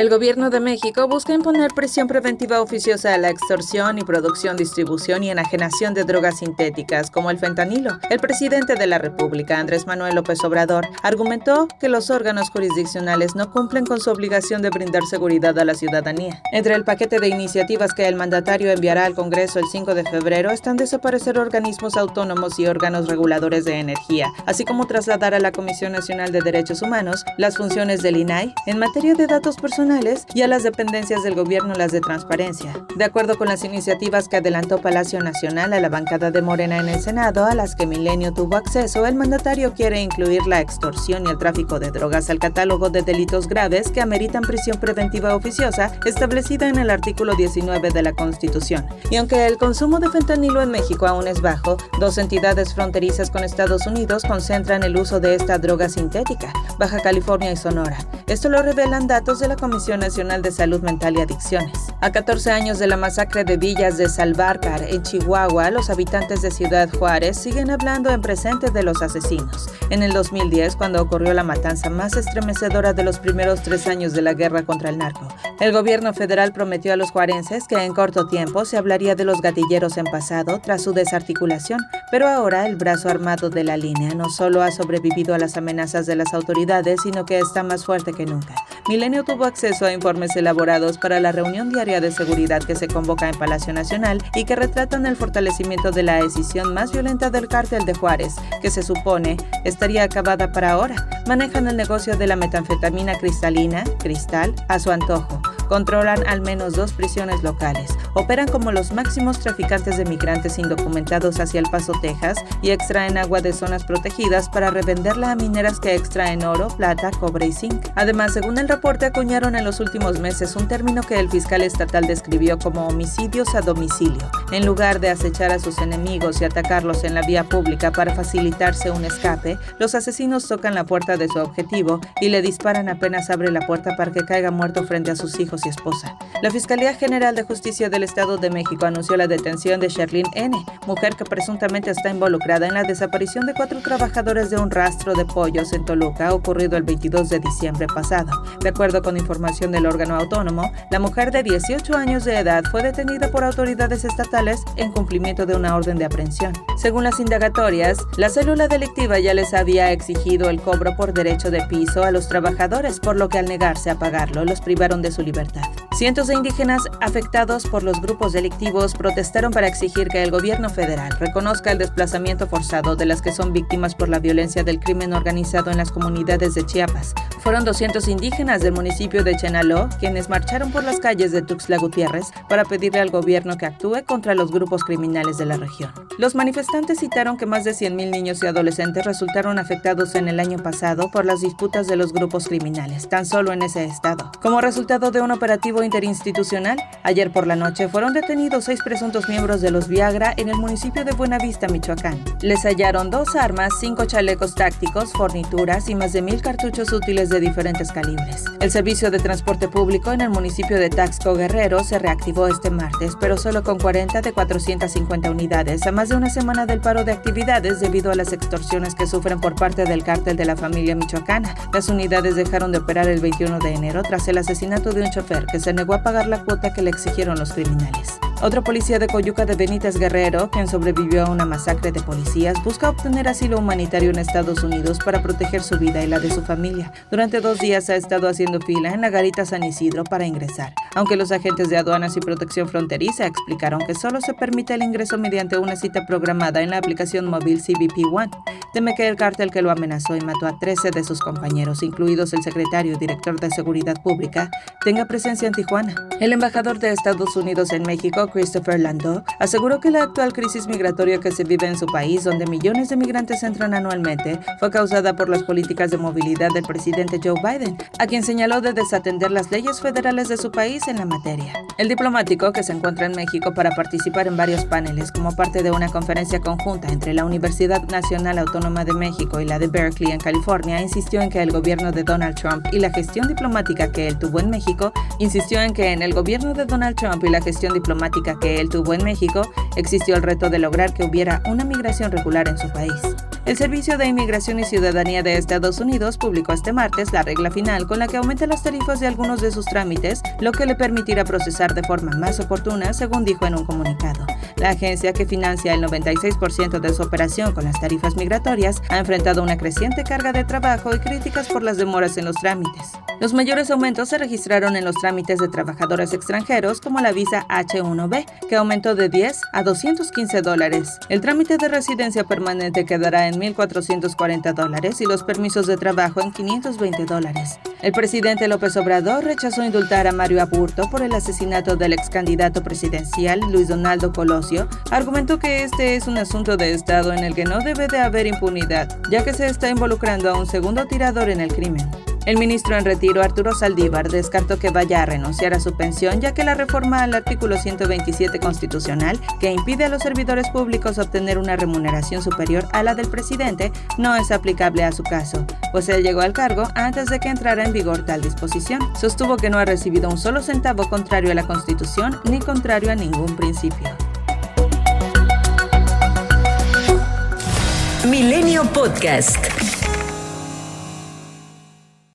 El gobierno de México busca imponer prisión preventiva oficiosa a la extorsión y producción, distribución y enajenación de drogas sintéticas como el fentanilo. El presidente de la República, Andrés Manuel López Obrador, argumentó que los órganos jurisdiccionales no cumplen con su obligación de brindar seguridad a la ciudadanía. Entre el paquete de iniciativas que el mandatario enviará al Congreso el 5 de febrero están desaparecer organismos autónomos y órganos reguladores de energía, así como trasladar a la Comisión Nacional de Derechos Humanos las funciones del INAI en materia de datos personales y a las dependencias del gobierno las de transparencia. De acuerdo con las iniciativas que adelantó Palacio Nacional a la bancada de Morena en el Senado, a las que Milenio tuvo acceso, el mandatario quiere incluir la extorsión y el tráfico de drogas al catálogo de delitos graves que ameritan prisión preventiva oficiosa establecida en el artículo 19 de la Constitución. Y aunque el consumo de fentanilo en México aún es bajo, dos entidades fronterizas con Estados Unidos concentran el uso de esta droga sintética, Baja California y Sonora. Esto lo revelan datos de la Comisión Nacional de Salud Mental y Adicciones. A 14 años de la masacre de Villas de Salvarcar en Chihuahua, los habitantes de Ciudad Juárez siguen hablando en presente de los asesinos. En el 2010, cuando ocurrió la matanza más estremecedora de los primeros tres años de la guerra contra el narco, el gobierno federal prometió a los juarenses que en corto tiempo se hablaría de los gatilleros en pasado tras su desarticulación, pero ahora el brazo armado de la línea no solo ha sobrevivido a las amenazas de las autoridades, sino que está más fuerte que nunca. Milenio tuvo acceso a informes elaborados para la reunión diaria de seguridad que se convoca en Palacio Nacional y que retratan el fortalecimiento de la decisión más violenta del cártel de Juárez, que se supone estaría acabada para ahora. Manejan el negocio de la metanfetamina cristalina, cristal, a su antojo controlan al menos dos prisiones locales, operan como los máximos traficantes de migrantes indocumentados hacia El Paso, Texas, y extraen agua de zonas protegidas para revenderla a mineras que extraen oro, plata, cobre y zinc. Además, según el reporte, acuñaron en los últimos meses un término que el fiscal estatal describió como homicidios a domicilio. En lugar de acechar a sus enemigos y atacarlos en la vía pública para facilitarse un escape, los asesinos tocan la puerta de su objetivo y le disparan apenas abre la puerta para que caiga muerto frente a sus hijos y esposa. La Fiscalía General de Justicia del Estado de México anunció la detención de Sherlyn N., mujer que presuntamente está involucrada en la desaparición de cuatro trabajadores de un rastro de pollos en Toluca ocurrido el 22 de diciembre pasado. De acuerdo con información del órgano autónomo, la mujer de 18 años de edad fue detenida por autoridades estatales en cumplimiento de una orden de aprehensión. Según las indagatorias, la célula delictiva ya les había exigido el cobro por derecho de piso a los trabajadores, por lo que al negarse a pagarlo los privaron de su libertad. Cientos de indígenas afectados por los grupos delictivos protestaron para exigir que el gobierno federal reconozca el desplazamiento forzado de las que son víctimas por la violencia del crimen organizado en las comunidades de Chiapas. Fueron 200 indígenas del municipio de Chenaló quienes marcharon por las calles de Tuxtla Gutiérrez para pedirle al gobierno que actúe contra los grupos criminales de la región. Los manifestantes citaron que más de 100.000 niños y adolescentes resultaron afectados en el año pasado por las disputas de los grupos criminales, tan solo en ese estado. Como resultado de un operativo interinstitucional, ayer por la noche fueron detenidos seis presuntos miembros de los Viagra en el municipio de Buenavista, Michoacán. Les hallaron dos armas, cinco chalecos tácticos, fornituras y más de mil cartuchos útiles de diferentes calibres. El servicio de transporte público en el municipio de Taxco Guerrero se reactivó este martes, pero solo con 40 de 450 unidades, a más de una semana del paro de actividades debido a las extorsiones que sufren por parte del cártel de la familia michoacana. Las unidades dejaron de operar el 21 de enero tras el asesinato de un chofer que se negó a pagar la cuota que le exigieron los criminales. Otro policía de Coyuca de Benítez Guerrero, quien sobrevivió a una masacre de policías, busca obtener asilo humanitario en Estados Unidos para proteger su vida y la de su familia. Durante dos días ha estado haciendo fila en la garita San Isidro para ingresar, aunque los agentes de aduanas y protección fronteriza explicaron que solo se permite el ingreso mediante una cita programada en la aplicación móvil CBP One. Teme que el cártel que lo amenazó y mató a 13 de sus compañeros, incluidos el secretario y director de Seguridad Pública, tenga presencia en Tijuana. El embajador de Estados Unidos en México, Christopher Landau, aseguró que la actual crisis migratoria que se vive en su país, donde millones de migrantes entran anualmente, fue causada por las políticas de movilidad del presidente Joe Biden, a quien señaló de desatender las leyes federales de su país en la materia. El diplomático, que se encuentra en México para participar en varios paneles como parte de una conferencia conjunta entre la Universidad Nacional Autónoma de México y la de Berkeley en California, insistió en que el gobierno de Donald Trump y la gestión diplomática que él tuvo en México, insistió en que en el gobierno de Donald Trump y la gestión diplomática que él tuvo en México, existió el reto de lograr que hubiera una migración regular en su país. El Servicio de Inmigración y Ciudadanía de Estados Unidos publicó este martes la regla final con la que aumenta las tarifas de algunos de sus trámites, lo que le permitirá procesar de forma más oportuna, según dijo en un comunicado. La agencia que financia el 96% de su operación con las tarifas migratorias ha enfrentado una creciente carga de trabajo y críticas por las demoras en los trámites. Los mayores aumentos se registraron en los trámites de trabajadores extranjeros como la visa H1B, que aumentó de 10 a 215 dólares. El trámite de residencia permanente quedará en 1.440 dólares y los permisos de trabajo en 520 dólares. El presidente López Obrador rechazó indultar a Mario Aburto por el asesinato del ex candidato presidencial Luis Donaldo Colosio. Argumentó que este es un asunto de Estado en el que no debe de haber impunidad, ya que se está involucrando a un segundo tirador en el crimen. El ministro en retiro Arturo Saldívar descartó que vaya a renunciar a su pensión ya que la reforma al artículo 127 constitucional que impide a los servidores públicos obtener una remuneración superior a la del presidente no es aplicable a su caso, pues él llegó al cargo antes de que entrara en vigor tal disposición. Sostuvo que no ha recibido un solo centavo contrario a la Constitución ni contrario a ningún principio. Milenio Podcast.